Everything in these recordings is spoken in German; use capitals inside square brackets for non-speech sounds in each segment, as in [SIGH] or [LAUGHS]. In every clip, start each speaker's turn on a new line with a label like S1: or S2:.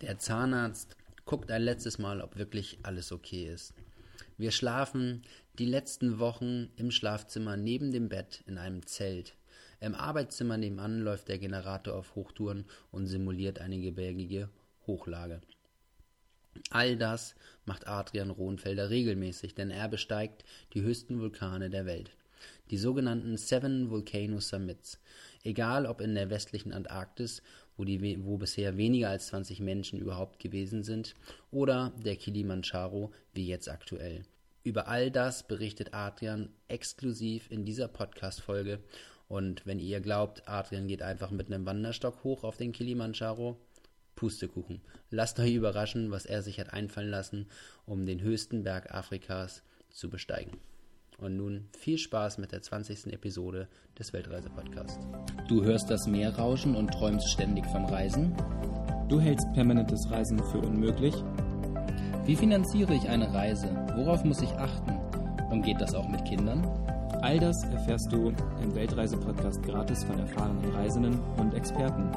S1: Der Zahnarzt guckt ein letztes Mal, ob wirklich alles okay ist. Wir schlafen die letzten Wochen im Schlafzimmer neben dem Bett in einem Zelt. Im Arbeitszimmer nebenan läuft der Generator auf Hochtouren und simuliert eine gebirgige Hochlage. All das macht Adrian Rohnfelder regelmäßig, denn er besteigt die höchsten Vulkane der Welt. Die sogenannten Seven Volcano Summits. Egal ob in der westlichen Antarktis, wo, die, wo bisher weniger als 20 Menschen überhaupt gewesen sind, oder der Kilimanjaro, wie jetzt aktuell. Über all das berichtet Adrian exklusiv in dieser Podcast-Folge. Und wenn ihr glaubt, Adrian geht einfach mit einem Wanderstock hoch auf den Kilimanjaro, Pustekuchen. Lasst euch überraschen, was er sich hat einfallen lassen, um den höchsten Berg Afrikas zu besteigen. Und nun viel Spaß mit der 20. Episode des Weltreise-Podcasts.
S2: Du hörst das Meer rauschen und träumst ständig vom Reisen?
S3: Du hältst permanentes Reisen für unmöglich?
S2: Wie finanziere ich eine Reise? Worauf muss ich achten? Und geht das auch mit Kindern?
S3: All das erfährst du im Weltreise-Podcast gratis von erfahrenen Reisenden und Experten.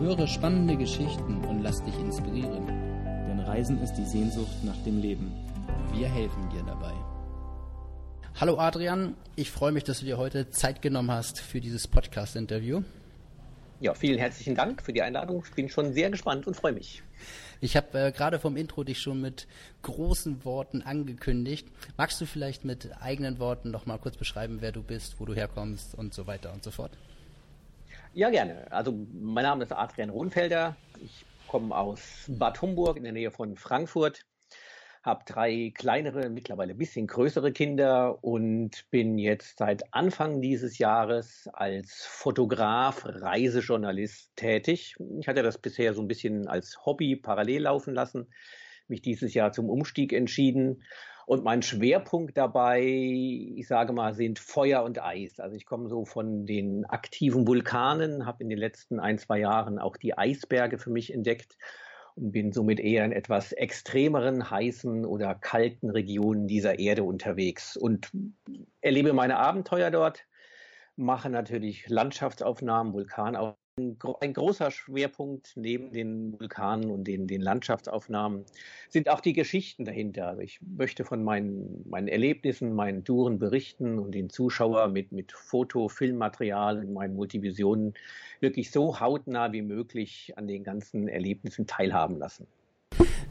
S2: Höre spannende Geschichten und lass dich inspirieren.
S3: Denn Reisen ist die Sehnsucht nach dem Leben.
S2: Wir helfen dir dabei.
S1: Hallo Adrian, ich freue mich, dass du dir heute Zeit genommen hast für dieses Podcast-Interview.
S4: Ja, vielen herzlichen Dank für die Einladung. Ich bin schon sehr gespannt und freue mich.
S1: Ich habe äh, gerade vom Intro dich schon mit großen Worten angekündigt. Magst du vielleicht mit eigenen Worten noch mal kurz beschreiben, wer du bist, wo du herkommst und so weiter und so fort?
S4: Ja, gerne. Also mein Name ist Adrian Rohnfelder. Ich komme aus Bad Homburg in der Nähe von Frankfurt habe drei kleinere, mittlerweile ein bisschen größere Kinder und bin jetzt seit Anfang dieses Jahres als Fotograf, Reisejournalist tätig. Ich hatte das bisher so ein bisschen als Hobby parallel laufen lassen, mich dieses Jahr zum Umstieg entschieden. Und mein Schwerpunkt dabei, ich sage mal, sind Feuer und Eis. Also ich komme so von den aktiven Vulkanen, habe in den letzten ein, zwei Jahren auch die Eisberge für mich entdeckt und bin somit eher in etwas extremeren, heißen oder kalten Regionen dieser Erde unterwegs und erlebe meine Abenteuer dort, mache natürlich Landschaftsaufnahmen, Vulkanaufnahmen ein großer Schwerpunkt neben den Vulkanen und den, den Landschaftsaufnahmen sind auch die Geschichten dahinter. Also ich möchte von meinen, meinen Erlebnissen, meinen Touren berichten und den Zuschauer mit, mit Foto, Filmmaterial und meinen Multivisionen wirklich so hautnah wie möglich an den ganzen Erlebnissen teilhaben lassen.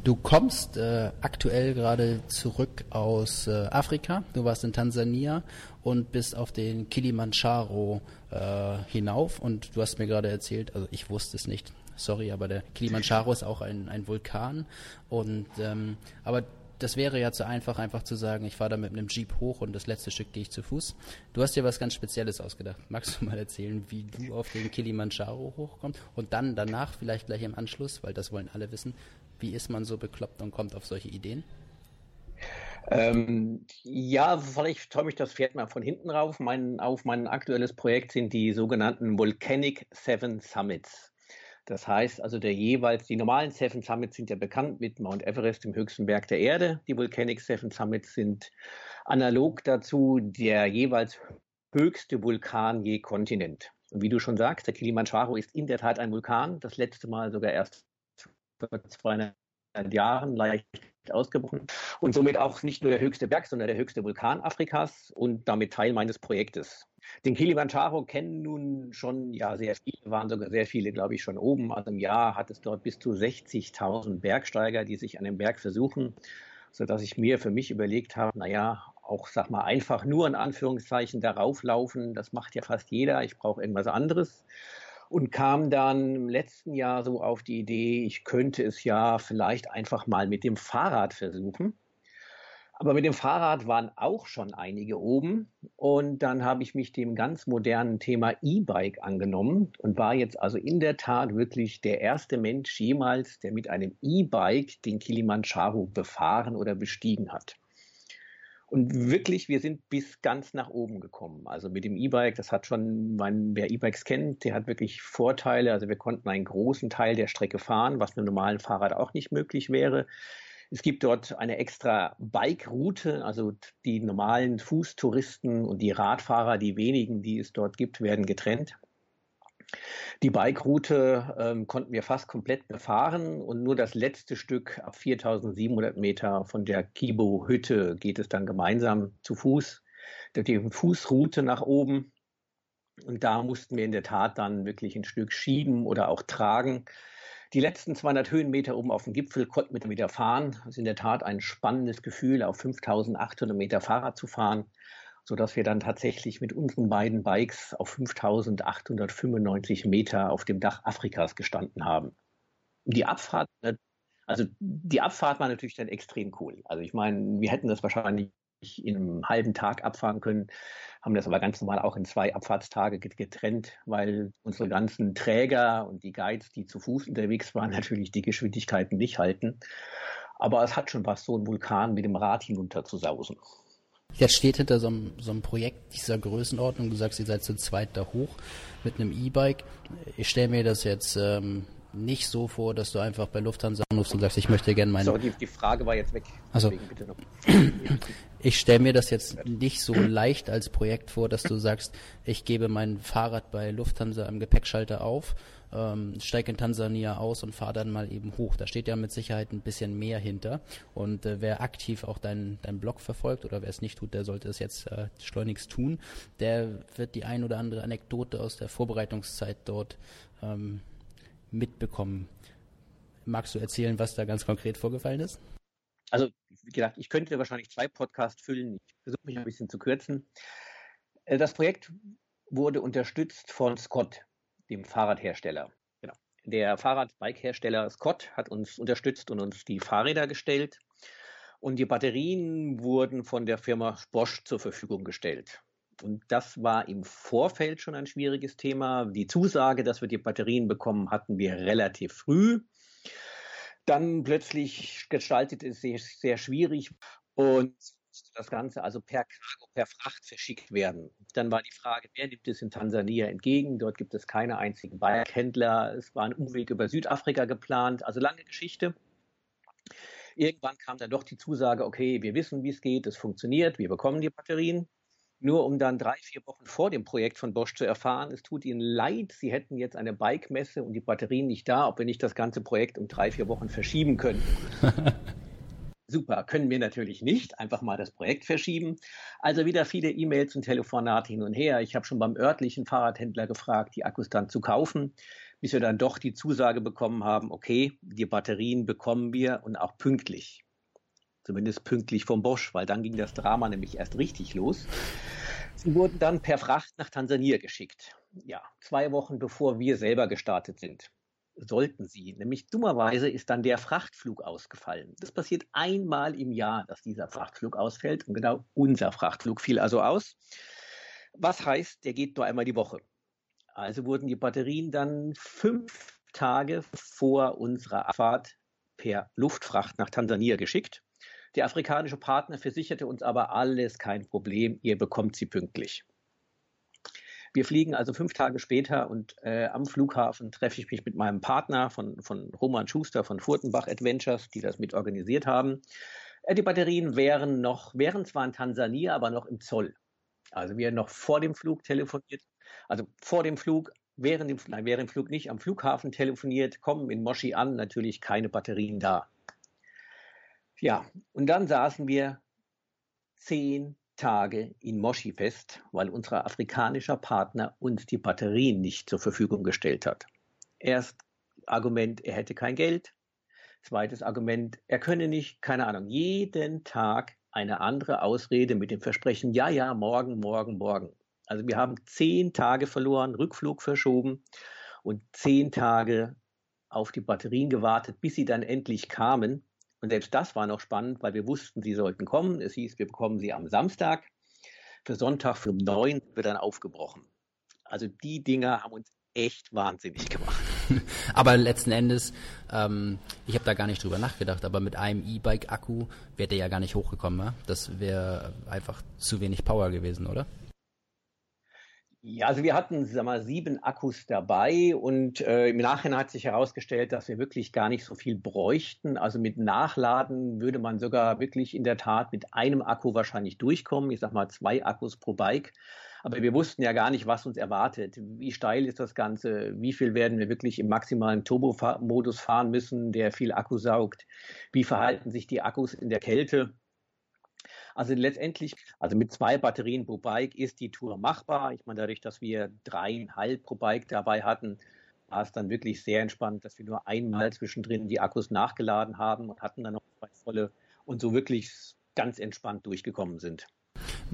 S1: Du kommst äh, aktuell gerade zurück aus äh, Afrika. Du warst in Tansania und bist auf den Kilimanjaro äh, hinauf. Und du hast mir gerade erzählt, also ich wusste es nicht, sorry, aber der Kilimanjaro ist auch ein, ein Vulkan. Und ähm, aber das wäre ja zu einfach, einfach zu sagen, ich fahre da mit einem Jeep hoch und das letzte Stück gehe ich zu Fuß. Du hast dir was ganz Spezielles ausgedacht. Magst du mal erzählen, wie du auf den Kilimanjaro hochkommst? Und dann danach, vielleicht gleich im Anschluss, weil das wollen alle wissen, wie ist man so bekloppt und kommt auf solche Ideen?
S4: Ähm, ja, vielleicht träume ich das Pferd mal von hinten rauf. Mein, auf mein aktuelles Projekt sind die sogenannten Volcanic Seven Summits. Das heißt also, der jeweils, die normalen Seven Summits sind ja bekannt mit Mount Everest, dem höchsten Berg der Erde. Die Volcanic Seven Summits sind analog dazu der jeweils höchste Vulkan je Kontinent. Und wie du schon sagst, der Kilimanjaro ist in der Tat ein Vulkan. Das letzte Mal sogar erst vor 200 Jahren leicht ausgebrochen und somit auch nicht nur der höchste Berg, sondern der höchste Vulkan Afrikas und damit Teil meines Projektes. Den Kilimanjaro kennen nun schon ja sehr viele, waren sogar sehr viele, glaube ich, schon oben. Also im Jahr hat es dort bis zu 60.000 Bergsteiger, die sich an dem Berg versuchen, sodass ich mir für mich überlegt habe, naja, auch, sag mal, einfach nur in Anführungszeichen darauf laufen, das macht ja fast jeder, ich brauche irgendwas anderes und kam dann im letzten Jahr so auf die Idee, ich könnte es ja vielleicht einfach mal mit dem Fahrrad versuchen. Aber mit dem Fahrrad waren auch schon einige oben und dann habe ich mich dem ganz modernen Thema E-Bike angenommen und war jetzt also in der Tat wirklich der erste Mensch jemals, der mit einem E-Bike den Kilimanjaro befahren oder bestiegen hat. Und wirklich, wir sind bis ganz nach oben gekommen. Also mit dem E-Bike, das hat schon, mein, wer E-Bikes kennt, der hat wirklich Vorteile. Also wir konnten einen großen Teil der Strecke fahren, was einem normalen Fahrrad auch nicht möglich wäre. Es gibt dort eine extra Bike-Route, also die normalen Fußtouristen und die Radfahrer, die wenigen, die es dort gibt, werden getrennt. Die Bike-Route ähm, konnten wir fast komplett befahren und nur das letzte Stück ab 4700 Meter von der Kibo-Hütte geht es dann gemeinsam zu Fuß. Die Fußroute nach oben. Und da mussten wir in der Tat dann wirklich ein Stück schieben oder auch tragen. Die letzten 200 Höhenmeter oben auf dem Gipfel konnten wir wieder fahren. Das ist in der Tat ein spannendes Gefühl, auf 5800 Meter Fahrrad zu fahren sodass wir dann tatsächlich mit unseren beiden Bikes auf 5895 Meter auf dem Dach Afrikas gestanden haben. Die Abfahrt, also die Abfahrt war natürlich dann extrem cool. Also ich meine, wir hätten das wahrscheinlich in einem halben Tag abfahren können, haben das aber ganz normal auch in zwei Abfahrtstage getrennt, weil unsere ganzen Träger und die Guides, die zu Fuß unterwegs waren, [LAUGHS] natürlich die Geschwindigkeiten nicht halten. Aber es hat schon was, so einen Vulkan mit dem Rad hinunter zu sausen.
S1: Jetzt steht hinter so einem, so einem Projekt dieser Größenordnung, du sagst, ihr seid zu zweit da hoch mit einem E-Bike. Ich stelle mir das jetzt ähm, nicht so vor, dass du einfach bei Lufthansa anrufst und sagst, ich möchte gerne meine...
S4: So, die, die Frage war jetzt weg.
S1: Also, [CLEARS THROAT] ich stelle mir das jetzt nicht so leicht als Projekt vor, dass du sagst, ich gebe mein Fahrrad bei Lufthansa am Gepäckschalter auf ähm, steige in Tansania aus und fahre dann mal eben hoch. Da steht ja mit Sicherheit ein bisschen mehr hinter. Und äh, wer aktiv auch deinen dein Blog verfolgt oder wer es nicht tut, der sollte es jetzt äh, schleunigst tun. Der wird die ein oder andere Anekdote aus der Vorbereitungszeit dort ähm, mitbekommen. Magst du erzählen, was da ganz konkret vorgefallen ist?
S4: Also, wie gesagt, ich könnte wahrscheinlich zwei Podcasts füllen. Ich versuche mich ein bisschen zu kürzen. Äh, das Projekt wurde unterstützt von Scott dem Fahrradhersteller. Genau. Der Fahrradbike-Hersteller Scott hat uns unterstützt und uns die Fahrräder gestellt. Und die Batterien wurden von der Firma Bosch zur Verfügung gestellt. Und das war im Vorfeld schon ein schwieriges Thema. Die Zusage, dass wir die Batterien bekommen, hatten wir relativ früh. Dann plötzlich gestaltet es sich sehr schwierig. Und musste das Ganze also per Cargo, per Fracht verschickt werden. Dann war die Frage, wer nimmt es in Tansania entgegen? Dort gibt es keine einzigen Bikehändler. Es war ein Umweg über Südafrika geplant, also lange Geschichte. Irgendwann kam dann doch die Zusage, okay, wir wissen, wie es geht, es funktioniert, wir bekommen die Batterien. Nur um dann drei, vier Wochen vor dem Projekt von Bosch zu erfahren, es tut ihnen leid, sie hätten jetzt eine Bike-Messe und die Batterien nicht da, ob wir nicht das ganze Projekt um drei, vier Wochen verschieben können. [LAUGHS] Super, können wir natürlich nicht. Einfach mal das Projekt verschieben. Also wieder viele E-Mails und Telefonate hin und her. Ich habe schon beim örtlichen Fahrradhändler gefragt, die Akkus dann zu kaufen, bis wir dann doch die Zusage bekommen haben, okay, die Batterien bekommen wir und auch pünktlich. Zumindest pünktlich vom Bosch, weil dann ging das Drama nämlich erst richtig los. Sie wurden dann per Fracht nach Tansania geschickt. Ja, zwei Wochen bevor wir selber gestartet sind sollten sie. Nämlich dummerweise ist dann der Frachtflug ausgefallen. Das passiert einmal im Jahr, dass dieser Frachtflug ausfällt. Und genau unser Frachtflug fiel also aus. Was heißt, der geht nur einmal die Woche. Also wurden die Batterien dann fünf Tage vor unserer Abfahrt per Luftfracht nach Tansania geschickt. Der afrikanische Partner versicherte uns aber alles kein Problem, ihr bekommt sie pünktlich. Wir fliegen also fünf Tage später und äh, am Flughafen treffe ich mich mit meinem Partner von, von Roman Schuster von Furtenbach Adventures, die das mit organisiert haben. Äh, die Batterien wären noch, wären zwar in Tansania, aber noch im Zoll. Also wir noch vor dem Flug telefoniert, also vor dem Flug, während dem, nein, während dem Flug nicht, am Flughafen telefoniert, kommen in Moshi an, natürlich keine Batterien da. Ja, und dann saßen wir zehn Tage in Moshi fest, weil unser afrikanischer Partner uns die Batterien nicht zur Verfügung gestellt hat. Erst Argument, er hätte kein Geld. Zweites Argument, er könne nicht, keine Ahnung, jeden Tag eine andere Ausrede mit dem Versprechen, ja, ja, morgen, morgen, morgen. Also wir haben zehn Tage verloren, Rückflug verschoben und zehn Tage auf die Batterien gewartet, bis sie dann endlich kamen. Und selbst das war noch spannend, weil wir wussten, sie sollten kommen. Es hieß, wir bekommen sie am Samstag. Für Sonntag für um neun wird dann aufgebrochen. Also die Dinger haben uns echt wahnsinnig gemacht. [LAUGHS]
S1: aber letzten Endes, ähm, ich habe da gar nicht drüber nachgedacht, aber mit einem E-Bike-Akku wäre der ja gar nicht hochgekommen. Ne? Das wäre einfach zu wenig Power gewesen, oder?
S4: Ja, also wir hatten, sag mal, sieben Akkus dabei und äh, im Nachhinein hat sich herausgestellt, dass wir wirklich gar nicht so viel bräuchten. Also mit Nachladen würde man sogar wirklich in der Tat mit einem Akku wahrscheinlich durchkommen. Ich sag mal zwei Akkus pro Bike. Aber wir wussten ja gar nicht, was uns erwartet. Wie steil ist das Ganze? Wie viel werden wir wirklich im maximalen Turbo-Modus fahren müssen, der viel Akku saugt? Wie verhalten sich die Akkus in der Kälte? Also letztendlich, also mit zwei Batterien pro Bike ist die Tour machbar. Ich meine, dadurch, dass wir dreieinhalb pro Bike dabei hatten, war es dann wirklich sehr entspannt, dass wir nur einmal zwischendrin die Akkus nachgeladen haben und hatten dann noch zwei volle und so wirklich ganz entspannt durchgekommen sind.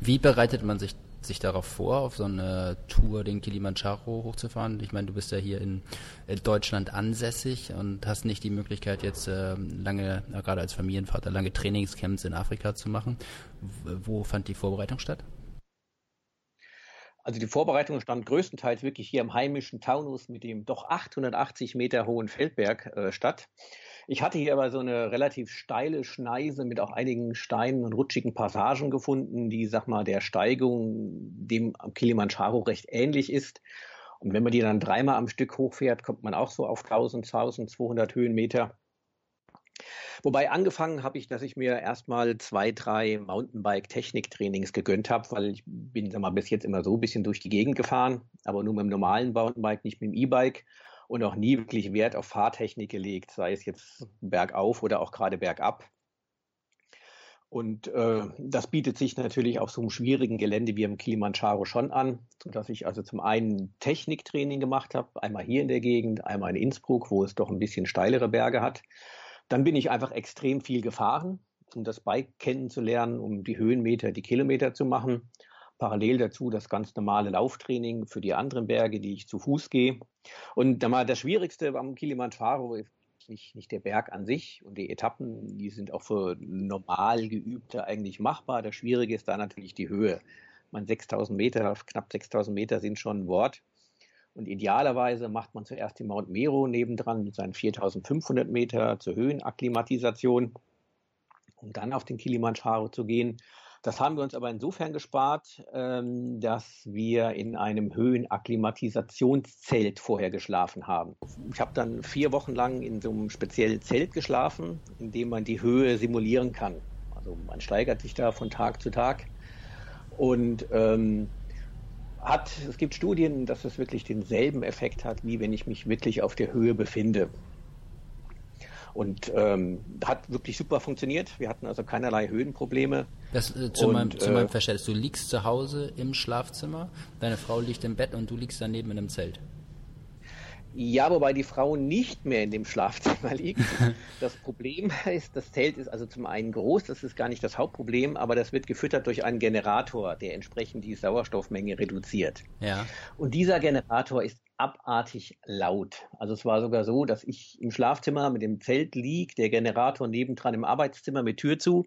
S1: Wie bereitet man sich, sich darauf vor, auf so eine Tour den Kilimanjaro hochzufahren? Ich meine, du bist ja hier in Deutschland ansässig und hast nicht die Möglichkeit, jetzt äh, lange, äh, gerade als Familienvater, lange Trainingscamps in Afrika zu machen. Wo fand die Vorbereitung statt?
S4: Also die Vorbereitung stand größtenteils wirklich hier im heimischen Taunus mit dem doch 880 Meter hohen Feldberg äh, statt. Ich hatte hier aber so eine relativ steile Schneise mit auch einigen Steinen und rutschigen Passagen gefunden, die, sag mal, der Steigung dem Kilimanjaro recht ähnlich ist. Und wenn man die dann dreimal am Stück hochfährt, kommt man auch so auf 1000, 1200 Höhenmeter. Wobei angefangen habe ich, dass ich mir erstmal zwei, drei Mountainbike-Techniktrainings gegönnt habe, weil ich bin sag mal, bis jetzt immer so ein bisschen durch die Gegend gefahren, aber nur mit dem normalen Mountainbike, nicht mit dem E-Bike und auch nie wirklich Wert auf Fahrtechnik gelegt, sei es jetzt bergauf oder auch gerade bergab. Und äh, das bietet sich natürlich auf so einem schwierigen Gelände wie im Kilimanjaro schon an, sodass ich also zum einen Techniktraining gemacht habe, einmal hier in der Gegend, einmal in Innsbruck, wo es doch ein bisschen steilere Berge hat. Dann bin ich einfach extrem viel gefahren, um das Bike kennenzulernen, um die Höhenmeter, die Kilometer zu machen. Parallel dazu das ganz normale Lauftraining für die anderen Berge, die ich zu Fuß gehe. Und das Schwierigste am Kilimanjaro ist nicht, nicht der Berg an sich und die Etappen, die sind auch für normal Geübte eigentlich machbar. Das Schwierige ist da natürlich die Höhe. Man 6000 Meter, knapp 6000 Meter sind schon ein Wort. Und idealerweise macht man zuerst den Mount Mero nebendran mit seinen 4500 Meter zur Höhenakklimatisation, um dann auf den Kilimanjaro zu gehen. Das haben wir uns aber insofern gespart, ähm, dass wir in einem Höhenakklimatisationszelt vorher geschlafen haben. Ich habe dann vier Wochen lang in so einem speziellen Zelt geschlafen, in dem man die Höhe simulieren kann. Also man steigert sich da von Tag zu Tag und ähm, hat, es gibt Studien, dass es wirklich denselben Effekt hat, wie wenn ich mich wirklich auf der Höhe befinde. Und ähm, hat wirklich super funktioniert. Wir hatten also keinerlei Höhenprobleme.
S1: Das, äh, zu, und, meinem, zu meinem äh, Verständnis, du liegst zu Hause im Schlafzimmer, deine Frau liegt im Bett und du liegst daneben in einem Zelt.
S4: Ja, wobei die Frau nicht mehr in dem Schlafzimmer [LAUGHS] liegt. Das Problem ist, das Zelt ist also zum einen groß, das ist gar nicht das Hauptproblem, aber das wird gefüttert durch einen Generator, der entsprechend die Sauerstoffmenge reduziert.
S1: Ja.
S4: Und dieser Generator ist abartig laut. Also es war sogar so, dass ich im Schlafzimmer mit dem Zelt lieg, der Generator nebendran im Arbeitszimmer mit Tür zu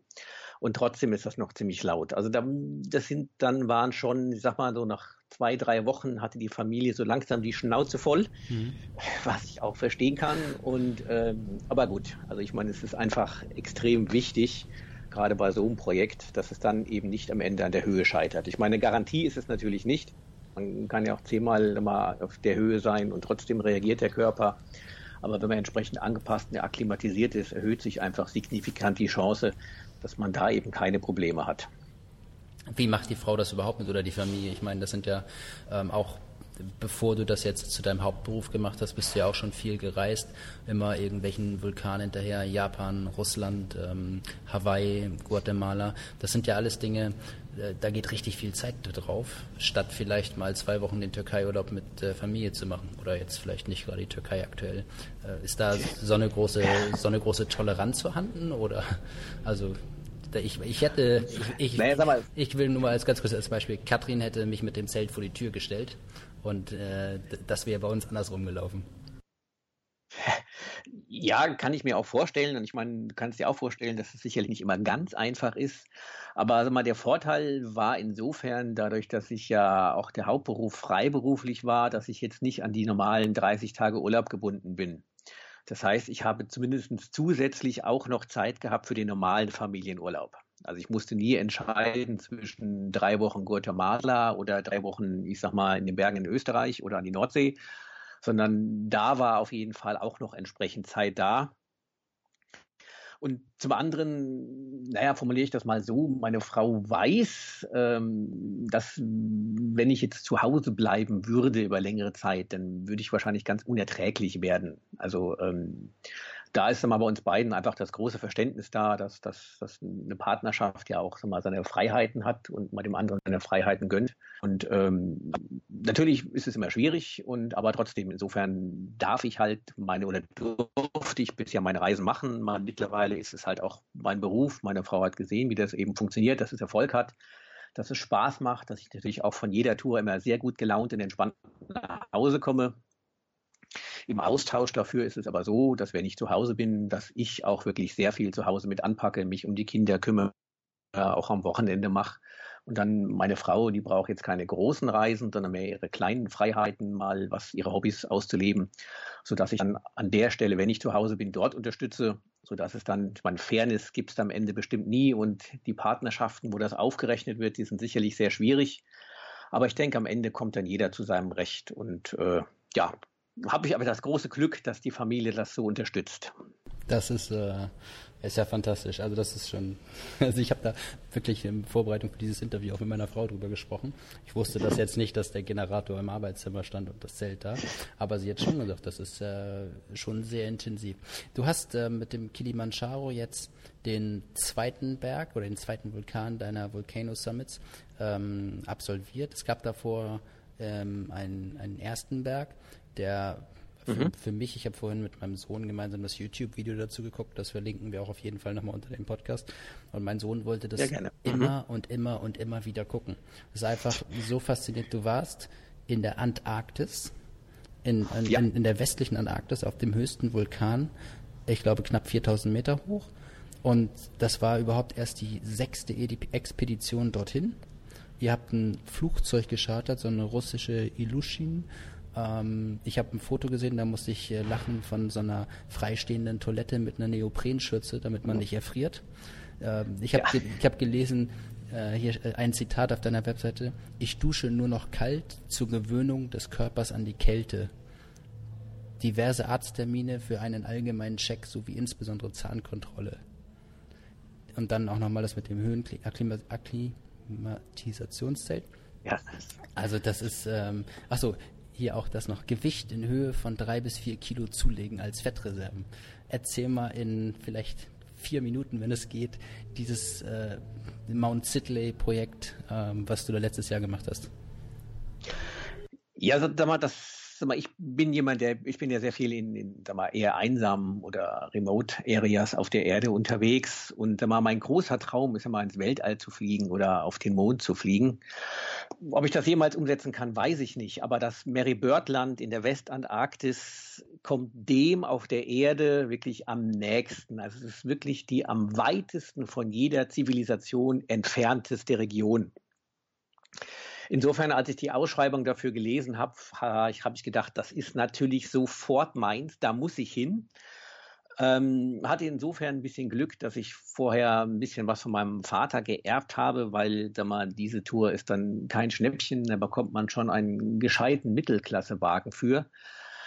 S4: und trotzdem ist das noch ziemlich laut. Also da, das sind dann waren schon, ich sag mal so nach zwei, drei Wochen hatte die Familie so langsam die Schnauze voll, mhm. was ich auch verstehen kann. Und ähm, aber gut, also ich meine, es ist einfach extrem wichtig, gerade bei so einem Projekt, dass es dann eben nicht am Ende an der Höhe scheitert. Ich meine, Garantie ist es natürlich nicht. Man kann ja auch zehnmal mal auf der Höhe sein und trotzdem reagiert der Körper. Aber wenn man entsprechend angepasst und akklimatisiert ist, erhöht sich einfach signifikant die Chance, dass man da eben keine Probleme hat.
S1: Wie macht die Frau das überhaupt mit oder die Familie? Ich meine, das sind ja ähm, auch bevor du das jetzt zu deinem Hauptberuf gemacht hast, bist du ja auch schon viel gereist, immer irgendwelchen Vulkanen hinterher, Japan, Russland, ähm, Hawaii, Guatemala. Das sind ja alles Dinge, äh, da geht richtig viel Zeit drauf, statt vielleicht mal zwei Wochen den Türkei-Urlaub mit äh, Familie zu machen. Oder jetzt vielleicht nicht gerade die Türkei aktuell. Äh, ist da so eine große, so eine große Toleranz vorhanden? Oder also ich, ich hätte, ich, ich, naja, ich, will nur mal als ganz kurz als Beispiel, Katrin hätte mich mit dem Zelt vor die Tür gestellt und äh, das wäre bei uns andersrum gelaufen. [LAUGHS]
S4: Ja, kann ich mir auch vorstellen. Und ich meine, du kannst dir auch vorstellen, dass es sicherlich nicht immer ganz einfach ist. Aber also mal der Vorteil war insofern, dadurch, dass ich ja auch der Hauptberuf freiberuflich war, dass ich jetzt nicht an die normalen 30 Tage Urlaub gebunden bin. Das heißt, ich habe zumindest zusätzlich auch noch Zeit gehabt für den normalen Familienurlaub. Also ich musste nie entscheiden zwischen drei Wochen Guatemala oder drei Wochen, ich sag mal, in den Bergen in Österreich oder an die Nordsee, sondern da war auf jeden Fall auch noch entsprechend Zeit da. Und zum anderen, naja, formuliere ich das mal so, meine Frau weiß, ähm, dass wenn ich jetzt zu Hause bleiben würde über längere Zeit, dann würde ich wahrscheinlich ganz unerträglich werden. Also ähm, da ist mal bei uns beiden einfach das große Verständnis da, dass, dass, dass eine Partnerschaft ja auch mal seine Freiheiten hat und mal dem anderen seine Freiheiten gönnt. Und ähm, natürlich ist es immer schwierig, und aber trotzdem, insofern darf ich halt meine oder durfte ich bisher meine Reisen machen. Mal mittlerweile ist es halt auch mein Beruf. Meine Frau hat gesehen, wie das eben funktioniert, dass es Erfolg hat dass es Spaß macht, dass ich natürlich auch von jeder Tour immer sehr gut gelaunt und entspannt nach Hause komme. Im Austausch dafür ist es aber so, dass wenn ich zu Hause bin, dass ich auch wirklich sehr viel zu Hause mit anpacke, mich um die Kinder kümmere, auch am Wochenende mache. Und dann meine Frau, die braucht jetzt keine großen Reisen, sondern mehr ihre kleinen Freiheiten, mal was ihre Hobbys auszuleben, sodass ich dann an der Stelle, wenn ich zu Hause bin, dort unterstütze, sodass es dann, ich meine, Fairness gibt es am Ende bestimmt nie und die Partnerschaften, wo das aufgerechnet wird, die sind sicherlich sehr schwierig. Aber ich denke, am Ende kommt dann jeder zu seinem Recht und äh, ja, habe ich aber das große Glück, dass die Familie das so unterstützt.
S1: Das ist, äh, ist ja fantastisch. Also das ist schon, [LAUGHS] also ich habe da wirklich in Vorbereitung für dieses Interview auch mit meiner Frau drüber gesprochen. Ich wusste das jetzt nicht, dass der Generator im Arbeitszimmer stand und das Zelt da, aber sie hat schon gesagt, das ist äh, schon sehr intensiv. Du hast äh, mit dem Kilimanjaro jetzt den zweiten Berg oder den zweiten Vulkan deiner Volcano Summits ähm, absolviert. Es gab davor ähm, einen, einen ersten Berg der für, mhm. für mich, ich habe vorhin mit meinem Sohn gemeinsam das YouTube-Video dazu geguckt, das verlinken wir auch auf jeden Fall nochmal unter dem Podcast. Und mein Sohn wollte das mhm. immer und immer und immer wieder gucken. Das ist einfach so faszinierend. Du warst in der Antarktis, in, in, ja. in, in der westlichen Antarktis, auf dem höchsten Vulkan, ich glaube knapp 4000 Meter hoch. Und das war überhaupt erst die sechste Expedition dorthin. Ihr habt ein Flugzeug geschartert, so eine russische Ilushin ähm, ich habe ein Foto gesehen, da musste ich äh, lachen von so einer freistehenden Toilette mit einer Neoprenschürze, damit man nicht erfriert. Ähm, ich habe ja. ge hab gelesen, äh, hier äh, ein Zitat auf deiner Webseite, ich dusche nur noch kalt zur Gewöhnung des Körpers an die Kälte. Diverse Arzttermine für einen allgemeinen Check sowie insbesondere Zahnkontrolle. Und dann auch nochmal das mit dem Höhenakklimatisationszelt. Ja. Also das ist, ähm, achso, hier auch das noch Gewicht in Höhe von drei bis vier Kilo zulegen als Fettreserven. Erzähl mal in vielleicht vier Minuten, wenn es geht, dieses äh, Mount Sidley Projekt, ähm, was du da letztes Jahr gemacht hast.
S4: Ja, sag mal, das sag mal, ich bin jemand, der, ich bin ja sehr viel in, in sag mal, eher einsamen oder Remote Areas auf der Erde unterwegs und sag mal, mein großer Traum ist mal ins Weltall zu fliegen oder auf den Mond zu fliegen. Ob ich das jemals umsetzen kann, weiß ich nicht. Aber das Mary Bird Land in der Westantarktis kommt dem auf der Erde wirklich am nächsten. Also es ist wirklich die am weitesten von jeder Zivilisation entfernteste Region. Insofern, als ich die Ausschreibung dafür gelesen habe, habe ich gedacht, das ist natürlich sofort meins, da muss ich hin. Ähm, hatte insofern ein bisschen Glück, dass ich vorher ein bisschen was von meinem Vater geerbt habe, weil da mal diese Tour ist dann kein Schnäppchen, da bekommt man schon einen gescheiten Mittelklassewagen für.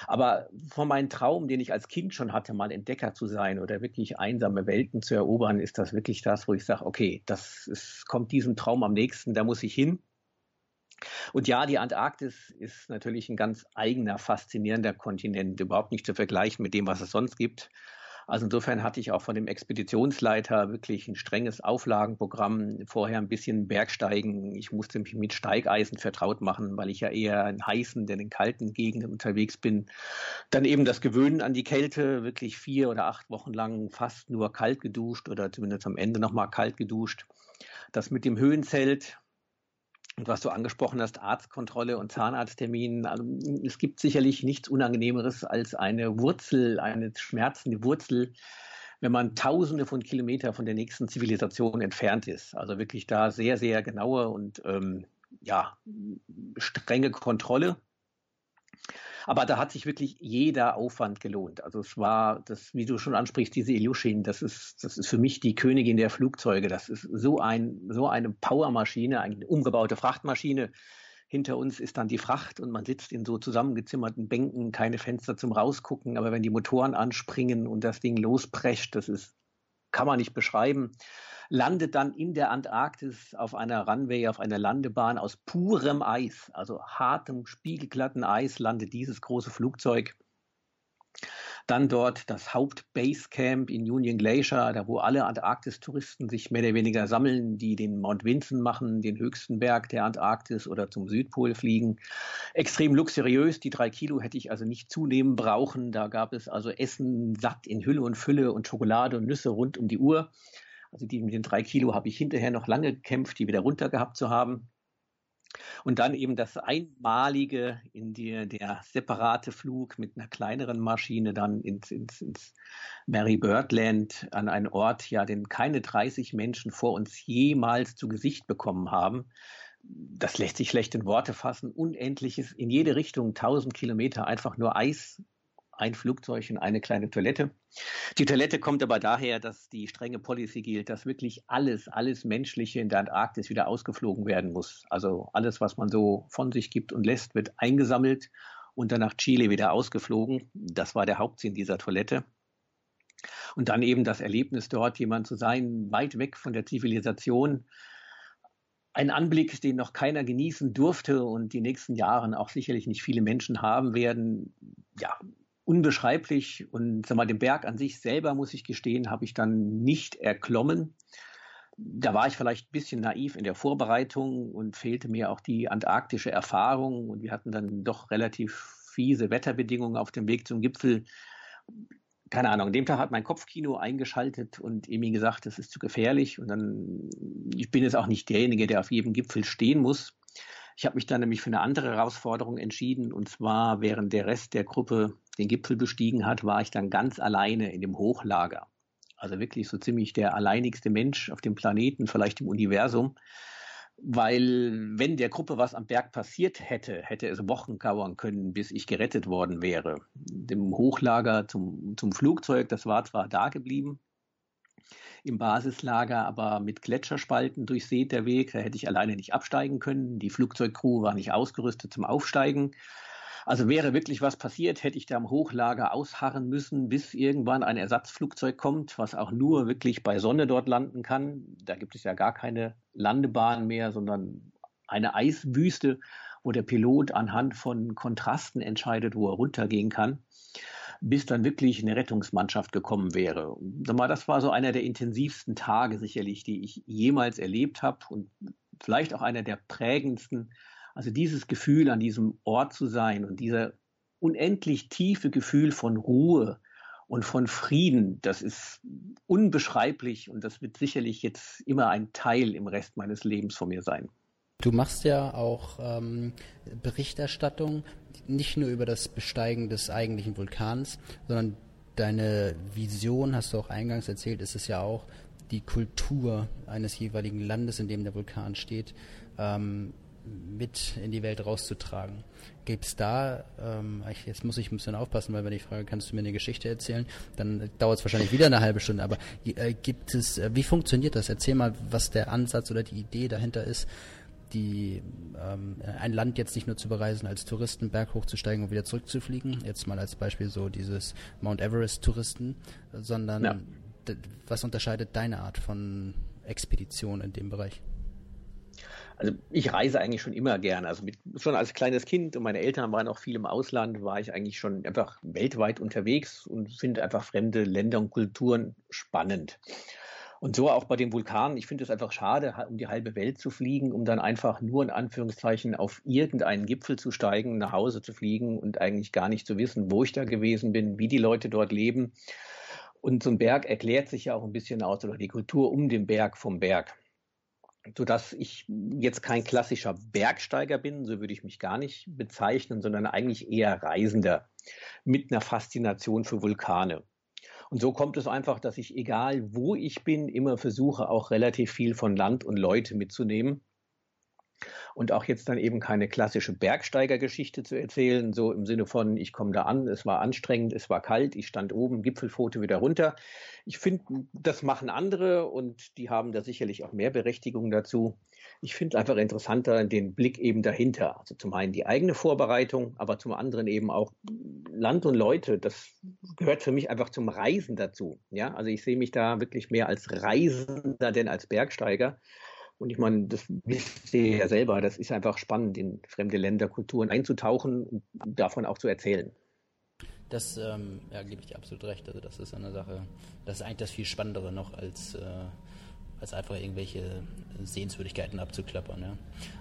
S4: Aber von meinem Traum, den ich als Kind schon hatte, mal Entdecker zu sein oder wirklich einsame Welten zu erobern, ist das wirklich das, wo ich sage, okay, das ist, kommt diesem Traum am nächsten, da muss ich hin. Und ja, die Antarktis ist natürlich ein ganz eigener, faszinierender Kontinent, überhaupt nicht zu vergleichen mit dem, was es sonst gibt. Also insofern hatte ich auch von dem Expeditionsleiter wirklich ein strenges Auflagenprogramm, vorher ein bisschen Bergsteigen. Ich musste mich mit Steigeisen vertraut machen, weil ich ja eher in heißen, denn in kalten Gegenden unterwegs bin. Dann eben das Gewöhnen an die Kälte, wirklich vier oder acht Wochen lang fast nur kalt geduscht oder zumindest am Ende nochmal kalt geduscht. Das mit dem Höhenzelt, und was du angesprochen hast, Arztkontrolle und Zahnarzttermin, also es gibt sicherlich nichts Unangenehmeres als eine Wurzel, eine schmerzende Wurzel, wenn man tausende von Kilometern von der nächsten Zivilisation entfernt ist. Also wirklich da sehr, sehr genaue und ähm, ja, strenge Kontrolle. Aber da hat sich wirklich jeder Aufwand gelohnt. Also es war, das, wie du schon ansprichst, diese Ilyushin, das ist, das ist für mich die Königin der Flugzeuge. Das ist so ein, so eine Powermaschine, eine umgebaute Frachtmaschine. Hinter uns ist dann die Fracht und man sitzt in so zusammengezimmerten Bänken, keine Fenster zum Rausgucken. Aber wenn die Motoren anspringen und das Ding losprescht, das ist kann man nicht beschreiben. Landet dann in der Antarktis auf einer Runway, auf einer Landebahn aus purem Eis, also hartem, spiegelglatten Eis, landet dieses große Flugzeug. Dann dort das Hauptbasecamp in Union Glacier, da wo alle Antarktis-Touristen sich mehr oder weniger sammeln, die den Mount Vinson machen, den höchsten Berg der Antarktis oder zum Südpol fliegen. Extrem luxuriös. Die drei Kilo hätte ich also nicht zunehmen brauchen. Da gab es also Essen satt in Hülle und Fülle und Schokolade und Nüsse rund um die Uhr. Also die mit den drei Kilo habe ich hinterher noch lange gekämpft, die wieder runter gehabt zu haben. Und dann eben das einmalige, in die, der separate Flug mit einer kleineren Maschine dann ins, ins, ins Mary Birdland an einen Ort, ja, den keine 30 Menschen vor uns jemals zu Gesicht bekommen haben. Das lässt sich schlecht in Worte fassen. Unendliches, in jede Richtung 1000 Kilometer einfach nur Eis, ein Flugzeug und eine kleine Toilette. Die Toilette kommt aber daher, dass die strenge Policy gilt, dass wirklich alles, alles Menschliche in der Antarktis wieder ausgeflogen werden muss. Also alles, was man so von sich gibt und lässt, wird eingesammelt und dann nach Chile wieder ausgeflogen. Das war der Hauptsinn dieser Toilette. Und dann eben das Erlebnis dort, jemand zu sein, weit weg von der Zivilisation, ein Anblick, den noch keiner genießen durfte und die nächsten Jahre auch sicherlich nicht viele Menschen haben werden. Ja, unbeschreiblich und sag mal, den Berg an sich selber, muss ich gestehen, habe ich dann nicht erklommen. Da war ich vielleicht ein bisschen naiv in der Vorbereitung und fehlte mir auch die antarktische Erfahrung und wir hatten dann doch relativ fiese Wetterbedingungen auf dem Weg zum Gipfel. Keine Ahnung, an dem Tag hat mein Kopfkino eingeschaltet und mir gesagt, das ist zu gefährlich und dann, ich bin jetzt auch nicht derjenige, der auf jedem Gipfel stehen muss. Ich habe mich dann nämlich für eine andere Herausforderung entschieden und zwar während der Rest der Gruppe den Gipfel bestiegen hat, war ich dann ganz alleine in dem Hochlager. Also wirklich so ziemlich der alleinigste Mensch auf dem Planeten, vielleicht im Universum. Weil wenn der Gruppe was am Berg passiert hätte, hätte es Wochen dauern können, bis ich gerettet worden wäre. Dem Hochlager zum, zum Flugzeug, das war zwar da geblieben, im Basislager, aber mit Gletscherspalten durchsät der Weg. Da hätte ich alleine nicht absteigen können. Die Flugzeugcrew war nicht ausgerüstet zum Aufsteigen. Also wäre wirklich was passiert, hätte ich da im Hochlager ausharren müssen, bis irgendwann ein Ersatzflugzeug kommt, was auch nur wirklich bei Sonne dort landen kann. Da gibt es ja gar keine Landebahn mehr, sondern eine Eiswüste, wo der Pilot anhand von Kontrasten entscheidet, wo er runtergehen kann, bis dann wirklich eine Rettungsmannschaft gekommen wäre. Das war so einer der intensivsten Tage sicherlich, die ich jemals erlebt habe und vielleicht auch einer der prägendsten also dieses Gefühl, an diesem Ort zu sein und dieser unendlich tiefe Gefühl von Ruhe und von Frieden, das ist unbeschreiblich und das wird sicherlich jetzt immer ein Teil im Rest meines Lebens von mir sein.
S1: Du machst ja auch ähm, Berichterstattung nicht nur über das Besteigen des eigentlichen Vulkans, sondern deine Vision, hast du auch eingangs erzählt, ist es ja auch die Kultur eines jeweiligen Landes, in dem der Vulkan steht, ähm, mit in die Welt rauszutragen. Gibt es da, ähm, jetzt muss ich ein bisschen aufpassen, weil wenn ich frage, kannst du mir eine Geschichte erzählen, dann dauert es wahrscheinlich wieder eine halbe Stunde, aber äh, gibt es, äh, wie funktioniert das? Erzähl mal, was der Ansatz oder die Idee dahinter ist, die, ähm, ein Land jetzt nicht nur zu bereisen, als Touristen Berg hochzusteigen und wieder zurückzufliegen, jetzt mal als Beispiel so dieses Mount Everest-Touristen, sondern ja. was unterscheidet deine Art von Expedition in dem Bereich?
S4: Also ich reise eigentlich schon immer gerne. Also mit, schon als kleines Kind und meine Eltern waren auch viel im Ausland, war ich eigentlich schon einfach weltweit unterwegs und finde einfach fremde Länder und Kulturen spannend. Und so auch bei den Vulkanen. Ich finde es einfach schade, um die halbe Welt zu fliegen, um dann einfach nur in Anführungszeichen auf irgendeinen Gipfel zu steigen, nach Hause zu fliegen und eigentlich gar nicht zu wissen, wo ich da gewesen bin, wie die Leute dort leben. Und so ein Berg erklärt sich ja auch ein bisschen aus, oder die Kultur um den Berg vom Berg sodass ich jetzt kein klassischer Bergsteiger bin, so würde ich mich gar nicht bezeichnen, sondern eigentlich eher Reisender mit einer Faszination für Vulkane. Und so kommt es einfach, dass ich, egal wo ich bin, immer versuche, auch relativ viel von Land und Leute mitzunehmen. Und auch jetzt dann eben keine klassische Bergsteigergeschichte zu erzählen, so im Sinne von, ich komme da an, es war anstrengend, es war kalt, ich stand oben, Gipfelfoto wieder runter. Ich finde, das machen andere und die haben da sicherlich auch mehr Berechtigung dazu. Ich finde einfach interessanter den Blick eben dahinter. Also zum einen die eigene Vorbereitung, aber zum anderen eben auch Land und Leute. Das gehört für mich einfach zum Reisen dazu. Ja, also ich sehe mich da wirklich mehr als Reisender denn als Bergsteiger. Und ich meine, das wisst ihr ja selber, das ist einfach spannend, in fremde Länder, Kulturen einzutauchen und davon auch zu erzählen.
S1: Das, ähm, ja, gebe ich dir absolut recht. Also das ist eine Sache, das ist eigentlich das viel Spannendere noch als, äh, als einfach irgendwelche Sehenswürdigkeiten abzuklappern. Ja.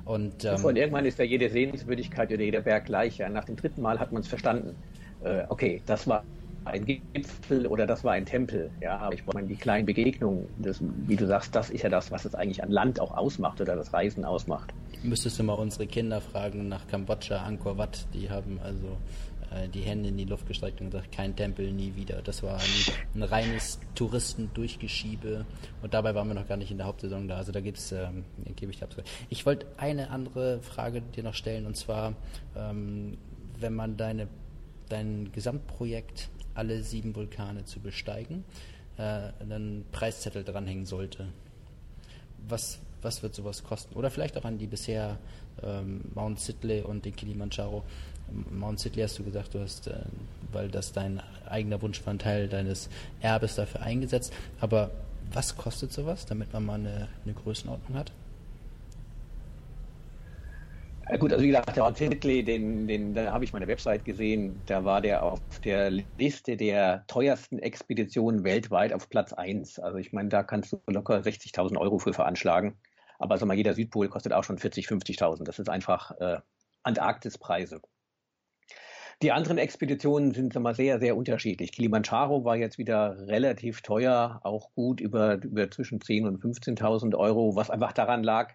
S4: Und, ähm, und irgendwann ist ja jede Sehenswürdigkeit oder jeder Berg gleich. Ja. Nach dem dritten Mal hat man es verstanden. Äh, okay, das war ein Gipfel oder das war ein Tempel. Ja, aber ich meine, die kleinen Begegnungen, das, wie du sagst, das ist ja das, was es eigentlich an Land auch ausmacht oder das Reisen ausmacht.
S1: Müsstest du mal unsere Kinder fragen nach Kambodscha, Angkor Wat, die haben also äh, die Hände in die Luft gestreckt und gesagt, kein Tempel, nie wieder. Das war ein, ein reines Touristendurchgeschiebe und dabei waren wir noch gar nicht in der Hauptsaison da. Also da gibt's, ähm, gebe ich dir absolut. Ich wollte eine andere Frage dir noch stellen und zwar, ähm, wenn man deine dein Gesamtprojekt alle sieben Vulkane zu besteigen, äh, einen Preiszettel dranhängen sollte. Was, was wird sowas kosten? Oder vielleicht auch an die bisher ähm, Mount Sidley und den Kilimanjaro. Mount Sidley hast du gesagt, du hast, äh, weil das dein eigener Wunsch war, einen Teil deines Erbes dafür eingesetzt. Aber was kostet sowas, damit man mal eine, eine Größenordnung hat?
S4: Ja, gut, also wie gesagt, der Titley, den, den, da habe ich meine Website gesehen, da war der auf der Liste der teuersten Expeditionen weltweit auf Platz 1. Also ich meine, da kannst du locker 60.000 Euro für veranschlagen. Aber sag mal, jeder Südpol kostet auch schon 40, 50.000. Das ist einfach äh, Antarktispreise. Die anderen Expeditionen sind mal, sehr, sehr unterschiedlich. Kilimanjaro war jetzt wieder relativ teuer, auch gut über, über zwischen 10.000 und 15.000 Euro, was einfach daran lag,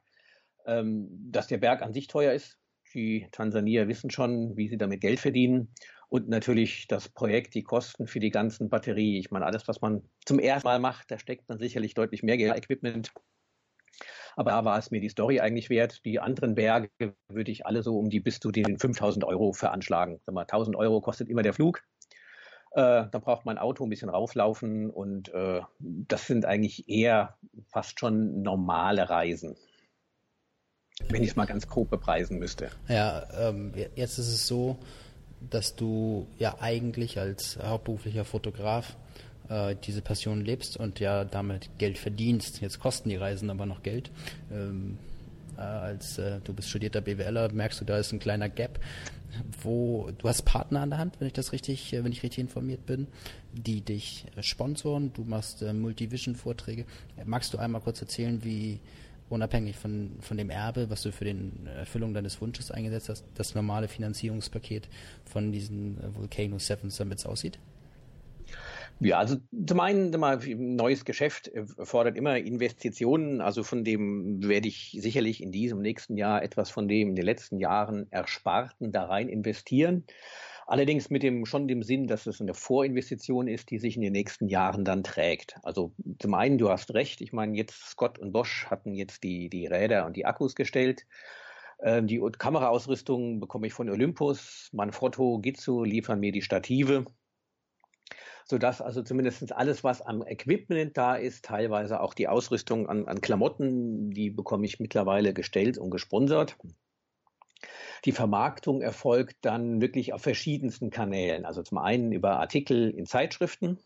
S4: ähm, dass der Berg an sich teuer ist. Die Tansanier wissen schon, wie sie damit Geld verdienen. Und natürlich das Projekt, die Kosten für die ganzen Batterie. Ich meine, alles, was man zum ersten Mal macht, da steckt dann sicherlich deutlich mehr Geld Equipment. Aber da war es mir die Story eigentlich wert. Die anderen Berge würde ich alle so um die bis zu den 5000 Euro veranschlagen. Sag mal, 1000 Euro kostet immer der Flug. Äh, da braucht man ein Auto, ein bisschen rauflaufen und äh, das sind eigentlich eher fast schon normale Reisen wenn ich es mal ganz grob bepreisen müsste.
S1: Ja, ähm, jetzt ist es so, dass du ja eigentlich als hauptberuflicher Fotograf äh, diese Passion lebst und ja damit Geld verdienst. Jetzt kosten die Reisen aber noch Geld. Ähm, äh, als äh, du bist studierter BWLer, merkst du, da ist ein kleiner Gap, wo du hast Partner an der Hand, wenn ich das richtig, äh, wenn ich richtig informiert bin, die dich äh, sponsoren. Du machst äh, Multivision-Vorträge. Magst du einmal kurz erzählen, wie unabhängig von, von dem Erbe, was du für die Erfüllung deines Wunsches eingesetzt hast, das normale Finanzierungspaket von diesen äh, Volcano Seven Summits aussieht?
S4: Ja, also zum einen neues Geschäft fordert immer Investitionen. Also von dem werde ich sicherlich in diesem nächsten Jahr etwas von dem in den letzten Jahren Ersparten da rein investieren. Allerdings mit dem schon dem Sinn, dass es eine Vorinvestition ist, die sich in den nächsten Jahren dann trägt. Also zum einen, du hast recht, ich meine, jetzt Scott und Bosch hatten jetzt die, die Räder und die Akkus gestellt. Ähm, die Kameraausrüstung bekomme ich von Olympus. Manfrotto, Gizzo liefern mir die Stative sodass also zumindest alles, was am Equipment da ist, teilweise auch die Ausrüstung an, an Klamotten, die bekomme ich mittlerweile gestellt und gesponsert. Die Vermarktung erfolgt dann wirklich auf verschiedensten Kanälen. Also zum einen über Artikel in Zeitschriften.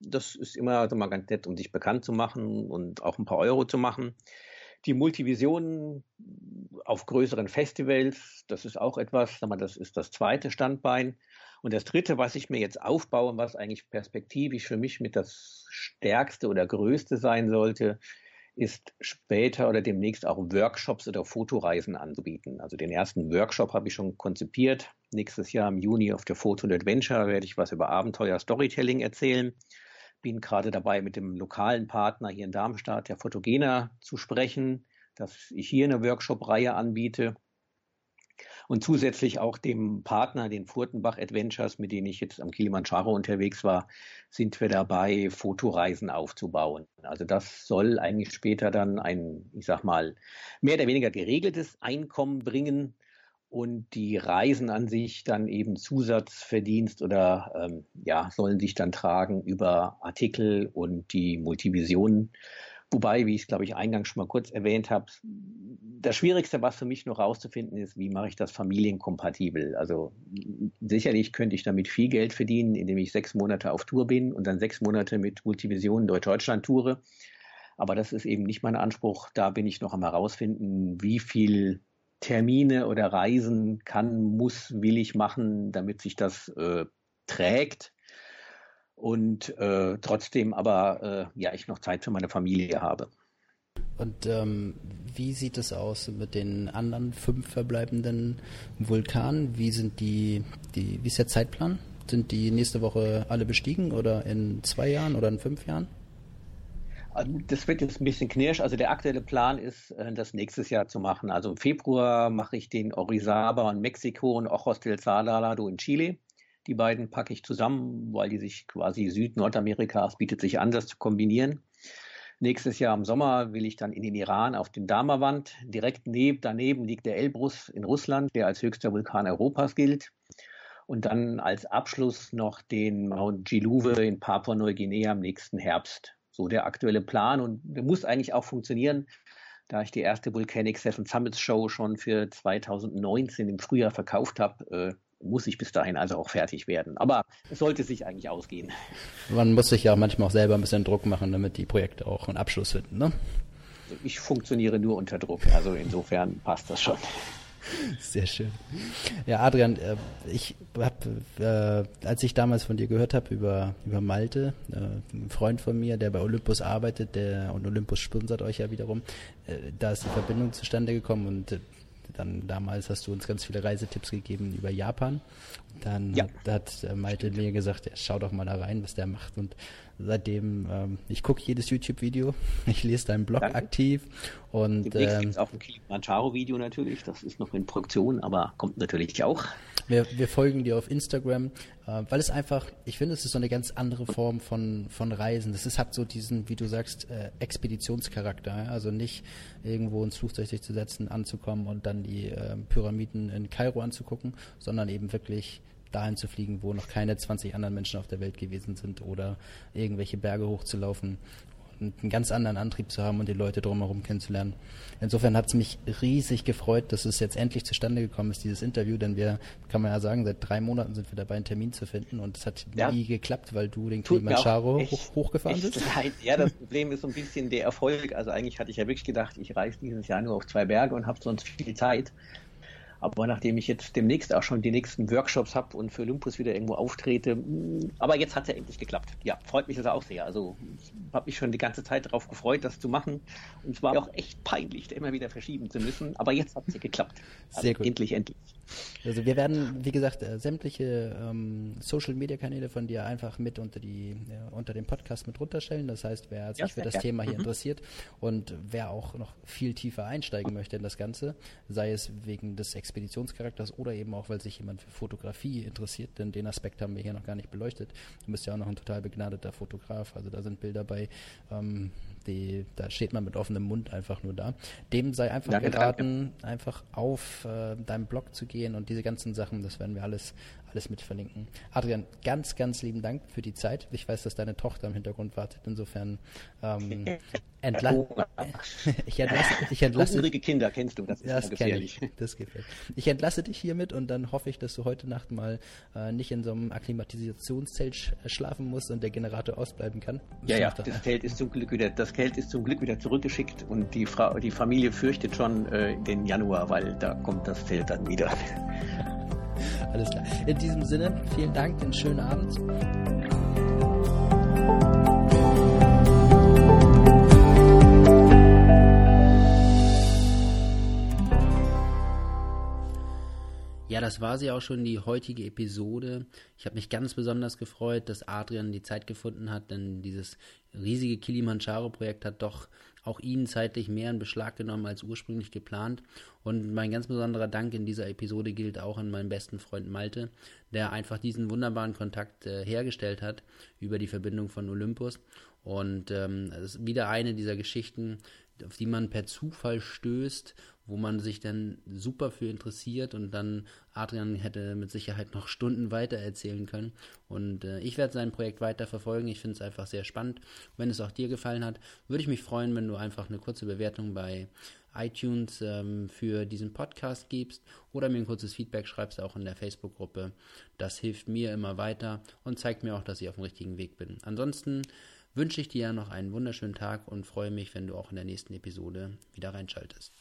S4: Das ist immer also mal ganz nett, um sich bekannt zu machen und auch ein paar Euro zu machen. Die Multivisionen auf größeren Festivals, das ist auch etwas, das ist das zweite Standbein. Und das dritte, was ich mir jetzt aufbaue, was eigentlich perspektivisch für mich mit das stärkste oder größte sein sollte, ist später oder demnächst auch Workshops oder Fotoreisen anzubieten. Also den ersten Workshop habe ich schon konzipiert. Nächstes Jahr im Juni auf der Photo Adventure werde ich was über Abenteuer Storytelling erzählen. Bin gerade dabei, mit dem lokalen Partner hier in Darmstadt, der Fotogena, zu sprechen, dass ich hier eine Workshop-Reihe anbiete. Und zusätzlich auch dem Partner, den Furtenbach Adventures, mit denen ich jetzt am Kilimanjaro unterwegs war, sind wir dabei, Fotoreisen aufzubauen. Also das soll eigentlich später dann ein, ich sag mal, mehr oder weniger geregeltes Einkommen bringen und die Reisen an sich dann eben Zusatzverdienst oder ähm, ja, sollen sich dann tragen über Artikel und die Multivisionen. Wobei, wie ich es, glaube ich, eingangs schon mal kurz erwähnt habe, das Schwierigste, was für mich noch rauszufinden ist, wie mache ich das familienkompatibel? Also sicherlich könnte ich damit viel Geld verdienen, indem ich sechs Monate auf Tour bin und dann sechs Monate mit Multivisionen Deutsch-Deutschland toure. Aber das ist eben nicht mein Anspruch. Da bin ich noch am herausfinden, wie viel Termine oder Reisen kann, muss, will ich machen, damit sich das äh, trägt und äh, trotzdem aber äh, ja ich noch Zeit für meine Familie habe.
S1: Und ähm, wie sieht es aus mit den anderen fünf verbleibenden Vulkanen? Wie sind die, die, wie ist der Zeitplan? Sind die nächste Woche alle bestiegen oder in zwei Jahren oder in fünf Jahren?
S4: Das wird jetzt ein bisschen knirsch. Also der aktuelle Plan ist, äh, das nächstes Jahr zu machen. Also im Februar mache ich den Orizaba in Mexiko und Ojos del Salado in Chile. Die beiden packe ich zusammen, weil die sich quasi Süd-Nordamerikas bietet sich an, das zu kombinieren. Nächstes Jahr im Sommer will ich dann in den Iran auf den Damawand. Direkt neben, daneben liegt der Elbrus in Russland, der als höchster Vulkan Europas gilt. Und dann als Abschluss noch den Mount Giluwe in Papua-Neuguinea im nächsten Herbst. So der aktuelle Plan und der muss eigentlich auch funktionieren, da ich die erste Volcanic Seven Summits Show schon für 2019 im Frühjahr verkauft habe. Muss ich bis dahin also auch fertig werden. Aber es sollte sich eigentlich ausgehen.
S1: Man muss sich ja manchmal auch selber ein bisschen Druck machen, damit die Projekte auch einen Abschluss finden, ne?
S4: Ich funktioniere nur unter Druck, also insofern passt das schon.
S1: Sehr schön. Ja, Adrian, äh, ich habe, äh, als ich damals von dir gehört habe über, über Malte, äh, ein Freund von mir, der bei Olympus arbeitet, der und Olympus sponsert euch ja wiederum, da ist die Verbindung zustande gekommen und dann damals hast du uns ganz viele Reisetipps gegeben über Japan. Dann ja. hat, hat Malte mir gesagt, ja, schau doch mal da rein, was der macht. Und seitdem, ähm, ich gucke jedes YouTube-Video, [LAUGHS] ich lese deinen Blog Danke. aktiv und
S4: ähm, gibt es auch ein Kilimanjaro-Video natürlich, das ist noch in Produktion, aber kommt natürlich auch.
S1: Wir, wir folgen dir auf Instagram, äh, weil es einfach, ich finde, es ist so eine ganz andere Form von, von Reisen. Das ist, hat so diesen, wie du sagst, äh, Expeditionscharakter. Ja? Also nicht irgendwo ins Flugzeug sich zu setzen, anzukommen und dann die äh, Pyramiden in Kairo anzugucken, sondern eben wirklich dahin zu fliegen, wo noch keine 20 anderen Menschen auf der Welt gewesen sind oder irgendwelche Berge hochzulaufen und einen ganz anderen Antrieb zu haben und die Leute drumherum kennenzulernen. Insofern hat es mich riesig gefreut, dass es jetzt endlich zustande gekommen ist, dieses Interview, denn wir, kann man ja sagen, seit drei Monaten sind wir dabei, einen Termin zu finden und es hat ja. nie geklappt, weil du den Kilimanjaro hoch, hochgefahren bist.
S4: Leid. Ja, das [LAUGHS] Problem ist so ein bisschen der Erfolg. Also eigentlich hatte ich ja wirklich gedacht, ich reise dieses Jahr nur auf zwei Berge und habe sonst viel Zeit. Aber nachdem ich jetzt demnächst auch schon die nächsten Workshops habe und für Olympus wieder irgendwo auftrete, mm, aber jetzt hat es ja endlich geklappt. Ja, freut mich das auch sehr. Also ich habe mich schon die ganze Zeit darauf gefreut, das zu machen. Und es war auch echt peinlich, da immer wieder verschieben zu müssen. Aber jetzt hat es ja geklappt. Also sehr gut. Endlich, endlich.
S1: Also wir werden, wie gesagt, äh, sämtliche ähm, Social Media Kanäle von dir einfach mit unter die ja, unter dem Podcast mit runterstellen. Das heißt, wer sich ja, für das gern. Thema hier mhm. interessiert und wer auch noch viel tiefer einsteigen möchte in das Ganze, sei es wegen des Expeditionscharakters oder eben auch, weil sich jemand für Fotografie interessiert, denn den Aspekt haben wir hier noch gar nicht beleuchtet. Du bist ja auch noch ein total begnadeter Fotograf, also da sind Bilder bei, ähm, die, da steht man mit offenem Mund einfach nur da. Dem sei einfach danke, geraten, danke. einfach auf äh, deinem Blog zu gehen und diese ganzen Sachen, das werden wir alles, alles mit verlinken. Adrian, ganz, ganz lieben Dank für die Zeit. Ich weiß, dass deine Tochter im Hintergrund wartet. Insofern ähm, [LAUGHS] entla ich entlasse, ich entlasse
S4: Unruhige Kinder kennst du, das ist
S1: das gefährlich. Ich, das gefällt. Ich entlasse dich hiermit und dann hoffe ich, dass du heute Nacht mal äh, nicht in so einem Akklimatisationszelt sch schlafen musst und der Generator ausbleiben kann.
S4: Ja, ja, das Zelt ist zum Glück wieder, das Zelt ist zum Glück wieder zurückgeschickt und die, Frau, die Familie fürchtet schon äh, den Januar, weil da kommt das Zelt dann wieder. [LAUGHS] [LAUGHS]
S1: Alles klar. In diesem Sinne, vielen Dank, einen schönen Abend. Ja, das war sie auch schon, die heutige Episode. Ich habe mich ganz besonders gefreut, dass Adrian die Zeit gefunden hat, denn dieses riesige Kilimanjaro-Projekt hat doch auch ihn zeitlich mehr in Beschlag genommen als ursprünglich geplant. Und mein ganz besonderer Dank in dieser Episode gilt auch an meinen besten Freund Malte, der einfach diesen wunderbaren Kontakt äh, hergestellt hat über die Verbindung von Olympus. Und ähm, es ist wieder eine dieser Geschichten, auf die man per Zufall stößt, wo man sich dann super für interessiert und dann Adrian hätte mit Sicherheit noch Stunden weiter erzählen können. Und äh, ich werde sein Projekt weiter verfolgen. Ich finde es einfach sehr spannend. Wenn es auch dir gefallen hat, würde ich mich freuen, wenn du einfach eine kurze Bewertung bei iTunes ähm, für diesen Podcast gibst oder mir ein kurzes Feedback schreibst, auch in der Facebook-Gruppe. Das hilft mir immer weiter und zeigt mir auch, dass ich auf dem richtigen Weg bin. Ansonsten wünsche ich dir noch einen wunderschönen Tag und freue mich, wenn du auch in der nächsten Episode wieder reinschaltest.